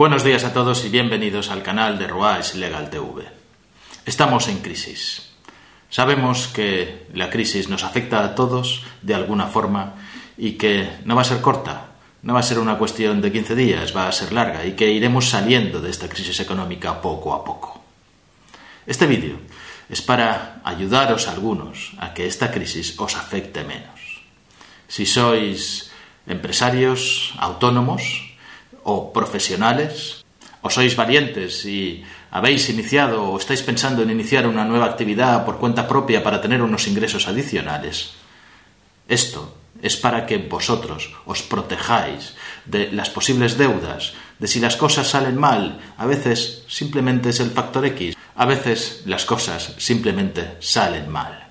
Buenos días a todos y bienvenidos al canal de Ruais Legal TV. Estamos en crisis. Sabemos que la crisis nos afecta a todos de alguna forma y que no va a ser corta, no va a ser una cuestión de 15 días, va a ser larga y que iremos saliendo de esta crisis económica poco a poco. Este vídeo es para ayudaros a algunos a que esta crisis os afecte menos. Si sois empresarios autónomos, o profesionales, o sois valientes y habéis iniciado o estáis pensando en iniciar una nueva actividad por cuenta propia para tener unos ingresos adicionales, esto es para que vosotros os protejáis de las posibles deudas, de si las cosas salen mal, a veces simplemente es el factor X, a veces las cosas simplemente salen mal.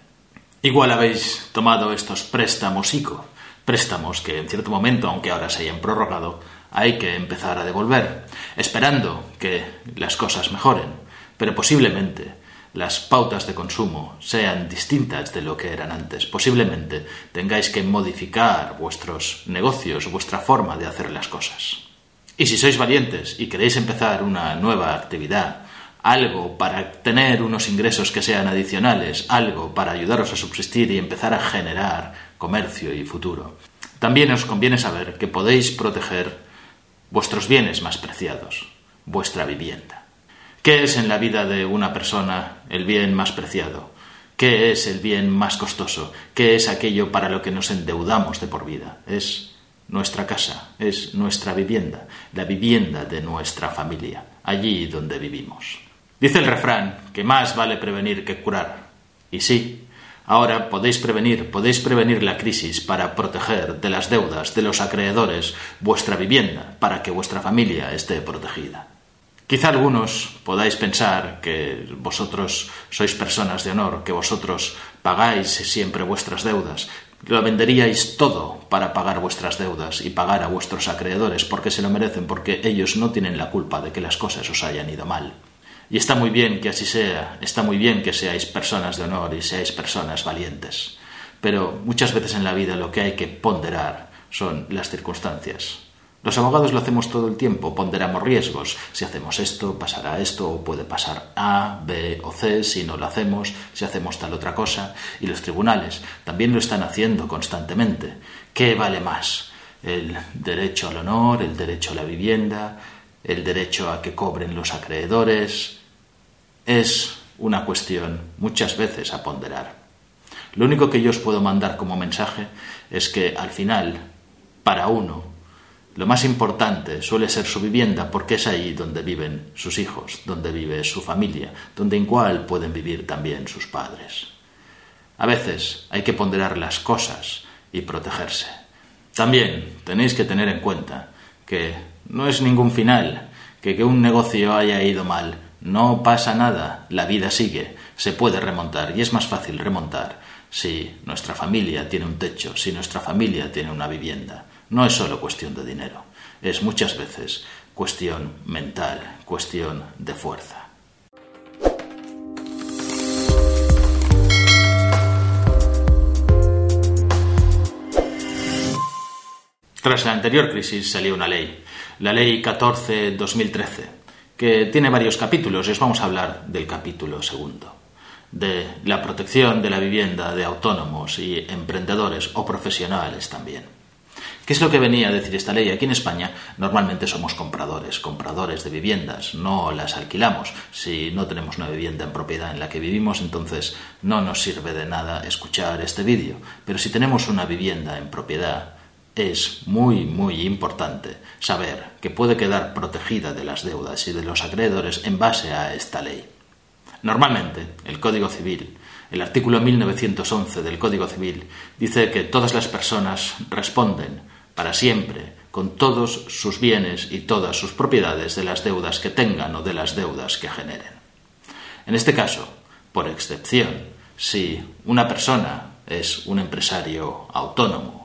Igual habéis tomado estos préstamos ICO, préstamos que en cierto momento, aunque ahora se hayan prorrogado, hay que empezar a devolver, esperando que las cosas mejoren, pero posiblemente las pautas de consumo sean distintas de lo que eran antes. Posiblemente tengáis que modificar vuestros negocios, vuestra forma de hacer las cosas. Y si sois valientes y queréis empezar una nueva actividad, algo para tener unos ingresos que sean adicionales, algo para ayudaros a subsistir y empezar a generar comercio y futuro, también os conviene saber que podéis proteger vuestros bienes más preciados, vuestra vivienda. ¿Qué es en la vida de una persona el bien más preciado? ¿Qué es el bien más costoso? ¿Qué es aquello para lo que nos endeudamos de por vida? Es nuestra casa, es nuestra vivienda, la vivienda de nuestra familia, allí donde vivimos. Dice el refrán que más vale prevenir que curar. Y sí, Ahora podéis prevenir, podéis prevenir la crisis para proteger de las deudas de los acreedores vuestra vivienda, para que vuestra familia esté protegida. Quizá algunos podáis pensar que vosotros sois personas de honor, que vosotros pagáis siempre vuestras deudas, lo venderíais todo para pagar vuestras deudas y pagar a vuestros acreedores porque se lo merecen, porque ellos no tienen la culpa de que las cosas os hayan ido mal. Y está muy bien que así sea, está muy bien que seáis personas de honor y seáis personas valientes. Pero muchas veces en la vida lo que hay que ponderar son las circunstancias. Los abogados lo hacemos todo el tiempo, ponderamos riesgos. Si hacemos esto, pasará esto, o puede pasar A, B o C, si no lo hacemos, si hacemos tal otra cosa. Y los tribunales también lo están haciendo constantemente. ¿Qué vale más? ¿El derecho al honor, el derecho a la vivienda, el derecho a que cobren los acreedores, es una cuestión muchas veces a ponderar. Lo único que yo os puedo mandar como mensaje es que al final, para uno, lo más importante suele ser su vivienda porque es ahí donde viven sus hijos, donde vive su familia, donde en cual pueden vivir también sus padres. A veces hay que ponderar las cosas y protegerse. También tenéis que tener en cuenta que no es ningún final, que un negocio haya ido mal no pasa nada, la vida sigue, se puede remontar y es más fácil remontar si nuestra familia tiene un techo, si nuestra familia tiene una vivienda. No es solo cuestión de dinero, es muchas veces cuestión mental, cuestión de fuerza. Tras la anterior crisis salió una ley, la Ley 14-2013 que tiene varios capítulos y os vamos a hablar del capítulo segundo, de la protección de la vivienda de autónomos y emprendedores o profesionales también. ¿Qué es lo que venía a decir esta ley? Aquí en España normalmente somos compradores, compradores de viviendas, no las alquilamos. Si no tenemos una vivienda en propiedad en la que vivimos, entonces no nos sirve de nada escuchar este vídeo. Pero si tenemos una vivienda en propiedad, es muy, muy importante saber que puede quedar protegida de las deudas y de los acreedores en base a esta ley. Normalmente, el Código Civil El artículo 1911 del Código Civil dice que todas las personas responden para siempre con todos sus bienes y todas sus propiedades de las deudas que tengan o de las deudas que generen. En este caso, por excepción, si una persona es un empresario autónomo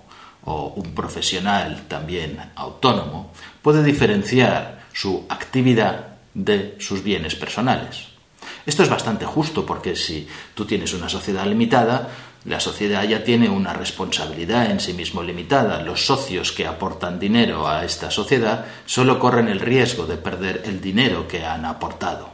o un profesional también autónomo, puede diferenciar su actividad de sus bienes personales. Esto es bastante justo porque si tú tienes una sociedad limitada, la sociedad ya tiene una responsabilidad en sí mismo limitada. Los socios que aportan dinero a esta sociedad solo corren el riesgo de perder el dinero que han aportado.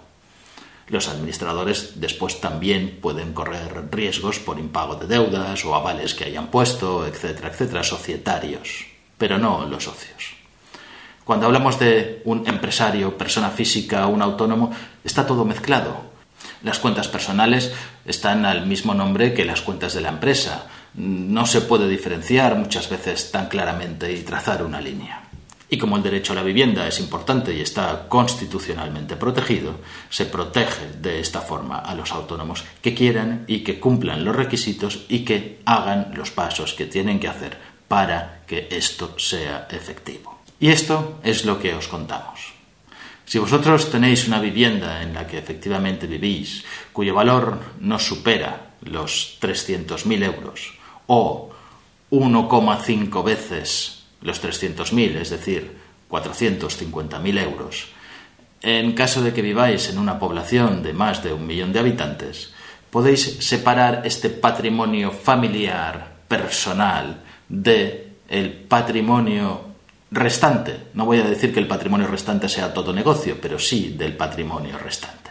Los administradores después también pueden correr riesgos por impago de deudas o avales que hayan puesto, etcétera, etcétera, societarios, pero no los socios. Cuando hablamos de un empresario, persona física, un autónomo, está todo mezclado. Las cuentas personales están al mismo nombre que las cuentas de la empresa. No se puede diferenciar muchas veces tan claramente y trazar una línea. Y como el derecho a la vivienda es importante y está constitucionalmente protegido, se protege de esta forma a los autónomos que quieran y que cumplan los requisitos y que hagan los pasos que tienen que hacer para que esto sea efectivo. Y esto es lo que os contamos. Si vosotros tenéis una vivienda en la que efectivamente vivís, cuyo valor no supera los 300.000 euros o 1,5 veces los 300.000, es decir, 450.000 euros, en caso de que viváis en una población de más de un millón de habitantes, podéis separar este patrimonio familiar, personal, de el patrimonio restante. No voy a decir que el patrimonio restante sea todo negocio, pero sí del patrimonio restante.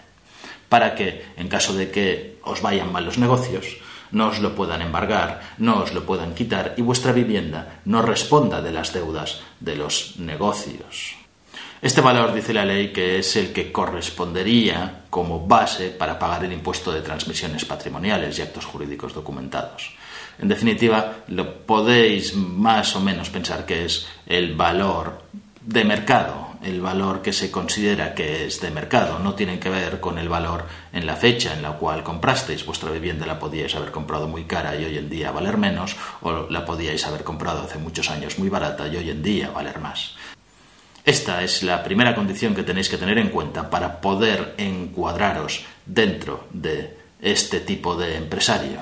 Para que, en caso de que os vayan mal los negocios, no os lo puedan embargar, no os lo puedan quitar y vuestra vivienda no responda de las deudas de los negocios. Este valor dice la ley que es el que correspondería como base para pagar el impuesto de transmisiones patrimoniales y actos jurídicos documentados. En definitiva, lo podéis más o menos pensar que es el valor de mercado, el valor que se considera que es de mercado. No tiene que ver con el valor en la fecha en la cual comprasteis. Vuestra vivienda la podíais haber comprado muy cara y hoy en día valer menos, o la podíais haber comprado hace muchos años muy barata y hoy en día valer más. Esta es la primera condición que tenéis que tener en cuenta para poder encuadraros dentro de este tipo de empresario.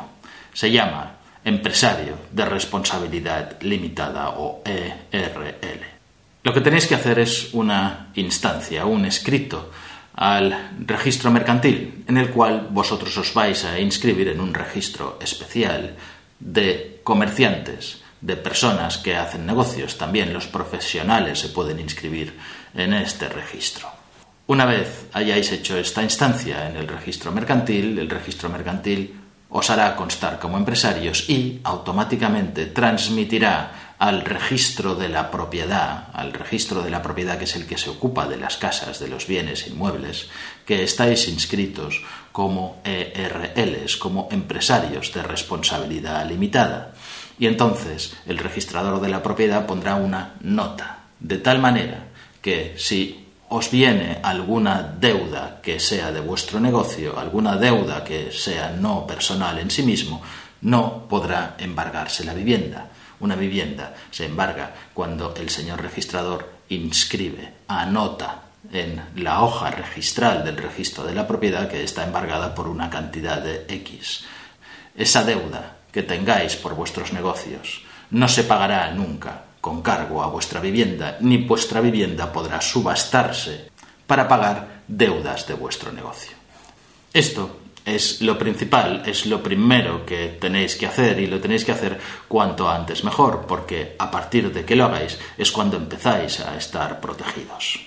Se llama empresario de responsabilidad limitada o ERL. Lo que tenéis que hacer es una instancia, un escrito al registro mercantil, en el cual vosotros os vais a inscribir en un registro especial de comerciantes, de personas que hacen negocios. También los profesionales se pueden inscribir en este registro. Una vez hayáis hecho esta instancia en el registro mercantil, el registro mercantil os hará constar como empresarios y automáticamente transmitirá al registro de la propiedad, al registro de la propiedad que es el que se ocupa de las casas, de los bienes inmuebles, que estáis inscritos como ERLs, como empresarios de responsabilidad limitada. Y entonces el registrador de la propiedad pondrá una nota, de tal manera que si os viene alguna deuda que sea de vuestro negocio, alguna deuda que sea no personal en sí mismo, no podrá embargarse la vivienda. Una vivienda se embarga cuando el señor registrador inscribe, anota en la hoja registral del registro de la propiedad que está embargada por una cantidad de X. Esa deuda que tengáis por vuestros negocios no se pagará nunca con cargo a vuestra vivienda, ni vuestra vivienda podrá subastarse para pagar deudas de vuestro negocio. Esto es lo principal, es lo primero que tenéis que hacer y lo tenéis que hacer cuanto antes mejor, porque a partir de que lo hagáis es cuando empezáis a estar protegidos.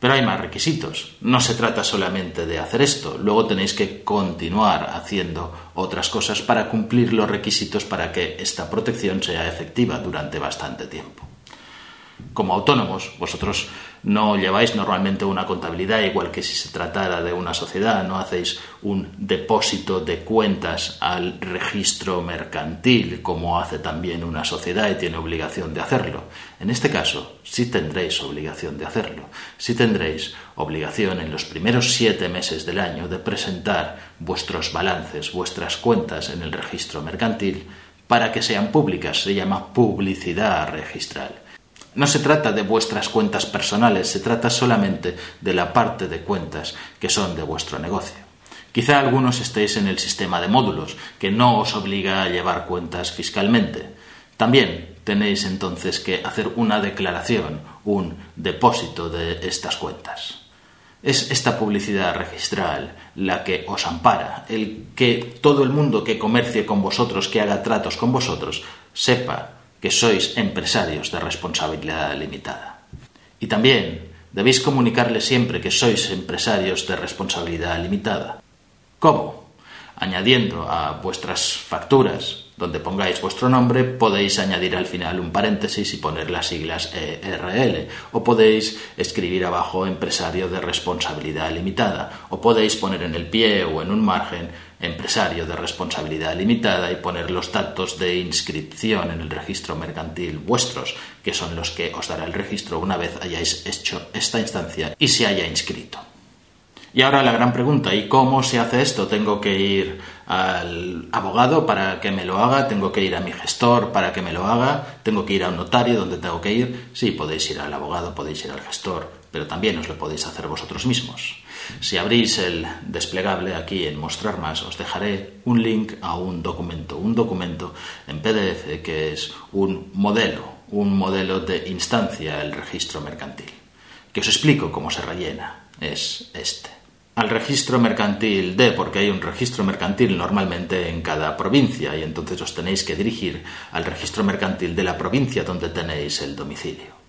Pero hay más requisitos. No se trata solamente de hacer esto. Luego tenéis que continuar haciendo otras cosas para cumplir los requisitos para que esta protección sea efectiva durante bastante tiempo. Como autónomos, vosotros no lleváis normalmente una contabilidad igual que si se tratara de una sociedad, no hacéis un depósito de cuentas al registro mercantil como hace también una sociedad y tiene obligación de hacerlo. En este caso, sí tendréis obligación de hacerlo, sí tendréis obligación en los primeros siete meses del año de presentar vuestros balances, vuestras cuentas en el registro mercantil para que sean públicas, se llama publicidad registral. No se trata de vuestras cuentas personales, se trata solamente de la parte de cuentas que son de vuestro negocio. Quizá algunos estéis en el sistema de módulos, que no os obliga a llevar cuentas fiscalmente. También tenéis entonces que hacer una declaración, un depósito de estas cuentas. Es esta publicidad registral la que os ampara, el que todo el mundo que comercie con vosotros, que haga tratos con vosotros, sepa que sois empresarios de responsabilidad limitada. Y también debéis comunicarle siempre que sois empresarios de responsabilidad limitada. ¿Cómo? Añadiendo a vuestras facturas donde pongáis vuestro nombre, podéis añadir al final un paréntesis y poner las siglas ERL, o podéis escribir abajo empresario de responsabilidad limitada, o podéis poner en el pie o en un margen empresario de responsabilidad limitada y poner los datos de inscripción en el registro mercantil vuestros, que son los que os dará el registro una vez hayáis hecho esta instancia y se haya inscrito. Y ahora la gran pregunta, ¿y cómo se hace esto? ¿Tengo que ir al abogado para que me lo haga? ¿Tengo que ir a mi gestor para que me lo haga? ¿Tengo que ir a un notario donde tengo que ir? Sí, podéis ir al abogado, podéis ir al gestor, pero también os lo podéis hacer vosotros mismos. Si abrís el desplegable aquí en Mostrar Más, os dejaré un link a un documento, un documento en PDF que es un modelo, un modelo de instancia del registro mercantil, que os explico cómo se rellena. Es este al registro mercantil de, porque hay un registro mercantil normalmente en cada provincia y entonces os tenéis que dirigir al registro mercantil de la provincia donde tenéis el domicilio.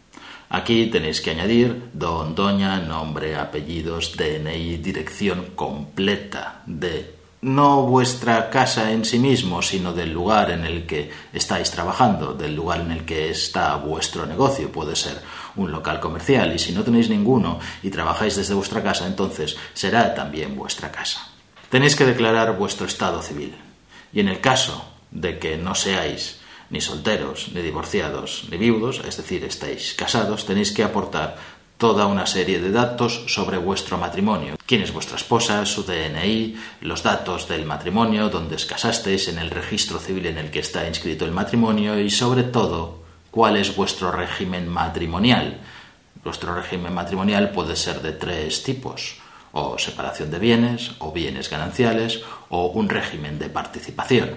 Aquí tenéis que añadir don, doña, nombre, apellidos, DNI, dirección completa de no vuestra casa en sí mismo, sino del lugar en el que estáis trabajando, del lugar en el que está vuestro negocio. Puede ser un local comercial y si no tenéis ninguno y trabajáis desde vuestra casa, entonces será también vuestra casa. Tenéis que declarar vuestro estado civil. Y en el caso de que no seáis ni solteros, ni divorciados, ni viudos, es decir, estáis casados, tenéis que aportar toda una serie de datos sobre vuestro matrimonio. ¿Quién es vuestra esposa? Su DNI, los datos del matrimonio, dónde os casasteis, en el registro civil en el que está inscrito el matrimonio y sobre todo cuál es vuestro régimen matrimonial. Vuestro régimen matrimonial puede ser de tres tipos o separación de bienes, o bienes gananciales, o un régimen de participación.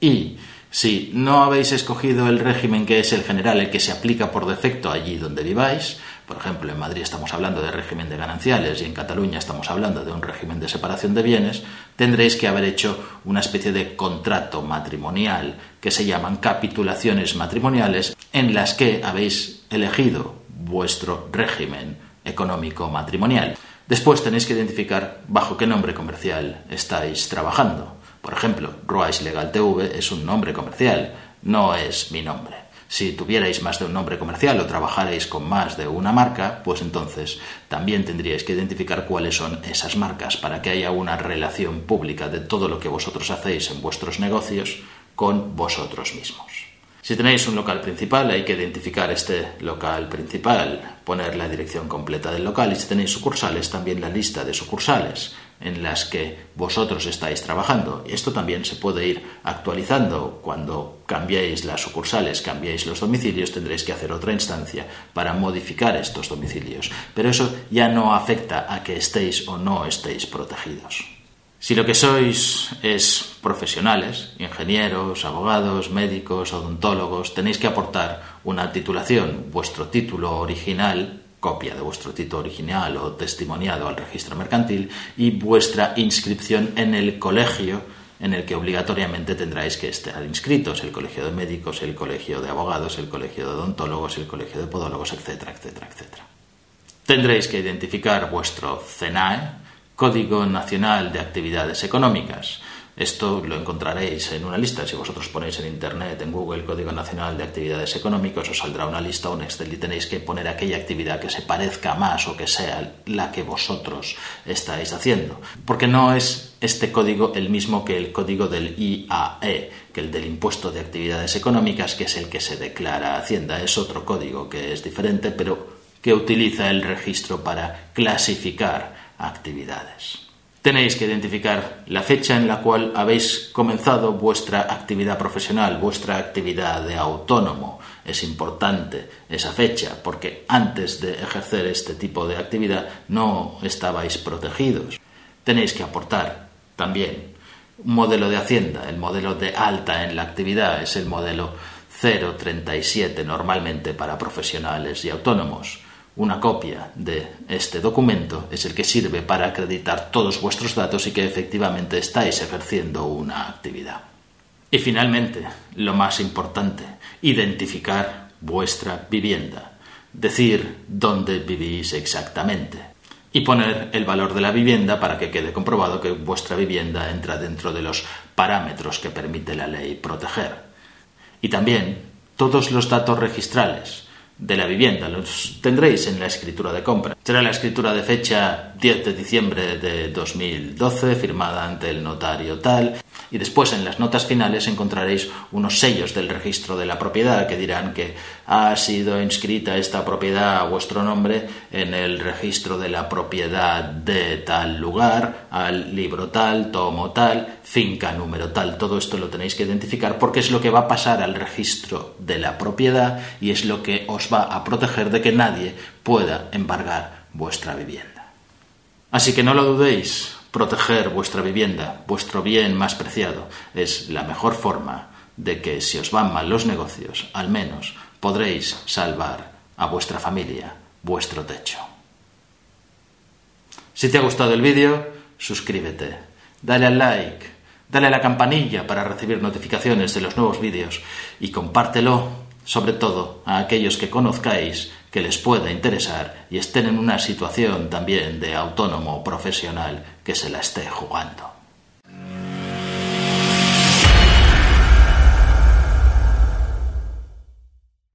Y si no habéis escogido el régimen que es el general, el que se aplica por defecto allí donde viváis, por ejemplo, en Madrid estamos hablando de régimen de gananciales y en Cataluña estamos hablando de un régimen de separación de bienes, tendréis que haber hecho una especie de contrato matrimonial que se llaman capitulaciones matrimoniales en las que habéis elegido vuestro régimen económico matrimonial. Después tenéis que identificar bajo qué nombre comercial estáis trabajando. Por ejemplo, Ruais Legal TV es un nombre comercial, no es mi nombre. Si tuvierais más de un nombre comercial o trabajarais con más de una marca, pues entonces también tendríais que identificar cuáles son esas marcas para que haya una relación pública de todo lo que vosotros hacéis en vuestros negocios con vosotros mismos. Si tenéis un local principal, hay que identificar este local principal, poner la dirección completa del local y si tenéis sucursales, también la lista de sucursales en las que vosotros estáis trabajando. Esto también se puede ir actualizando cuando cambiéis las sucursales, cambiéis los domicilios, tendréis que hacer otra instancia para modificar estos domicilios. Pero eso ya no afecta a que estéis o no estéis protegidos. Si lo que sois es profesionales, ingenieros, abogados, médicos, odontólogos, tenéis que aportar una titulación, vuestro título original copia de vuestro título original o testimoniado al registro mercantil y vuestra inscripción en el colegio en el que obligatoriamente tendráis que estar inscritos, el colegio de médicos, el colegio de abogados, el colegio de odontólogos, el colegio de podólogos, etcétera, etcétera, etcétera. Tendréis que identificar vuestro CNAE, Código Nacional de Actividades Económicas, Esto lo encontraréis en una lista. Si vosotros ponéis en Internet, en Google, Código Nacional de Actividades Económicas, os saldrá una lista o un Excel y tenéis que poner aquella actividad que se parezca más o que sea la que vosotros estáis haciendo. Porque no es este código el mismo que el código del IAE, que el del Impuesto de Actividades Económicas, que es el que se declara Hacienda. Es otro código que es diferente, pero que utiliza el registro para clasificar actividades. Tenéis que identificar la fecha en la cual habéis comenzado vuestra actividad profesional, vuestra actividad de autónomo. Es importante esa fecha porque antes de ejercer este tipo de actividad no estabais protegidos. Tenéis que aportar también un modelo de hacienda, el modelo de alta en la actividad es el modelo 037 normalmente para profesionales y autónomos una copia de este documento es el que sirve para acreditar todos vuestros datos y que efectivamente estáis ejerciendo una actividad. Y finalmente, lo más importante, identificar vuestra vivienda, decir dónde vivís exactamente y poner el valor de la vivienda para que quede comprobado que vuestra vivienda entra dentro de los parámetros que permite la ley proteger. Y también todos los datos registrales, de la vivienda. Los tendréis en la escritura de compra. Será la escritura de fecha 10 de diciembre de 2012, firmada ante el notario tal. Y después en las notas finales encontraréis unos sellos del registro de la propiedad que dirán que ha sido inscrita esta propiedad a vuestro nombre en el registro de la propiedad de tal lugar, al libro tal, tomo tal, finca número tal. Todo esto lo tenéis que identificar porque es lo que va a pasar al registro de la propiedad y es lo que os va a proteger de que nadie pueda embargar vuestra vivienda. Así que no lo dudéis, proteger vuestra vivienda, vuestro bien más preciado, es la mejor forma de que si os van mal los negocios, al menos podréis salvar a vuestra familia, vuestro techo. Si te ha gustado el vídeo, suscríbete, dale al like, dale a la campanilla para recibir notificaciones de los nuevos vídeos y compártelo, sobre todo a aquellos que conozcáis que les pueda interesar y estén en una situación también de autónomo profesional que se la esté jugando.